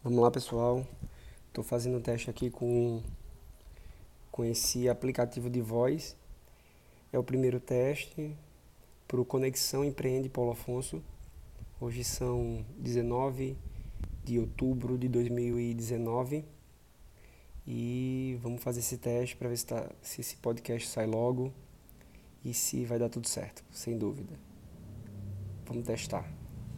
Vamos lá, pessoal. Estou fazendo um teste aqui com, com esse aplicativo de voz. É o primeiro teste para o Conexão Empreende Paulo Afonso. Hoje são 19 de outubro de 2019 e vamos fazer esse teste para ver se, tá, se esse podcast sai logo e se vai dar tudo certo, sem dúvida. Vamos testar.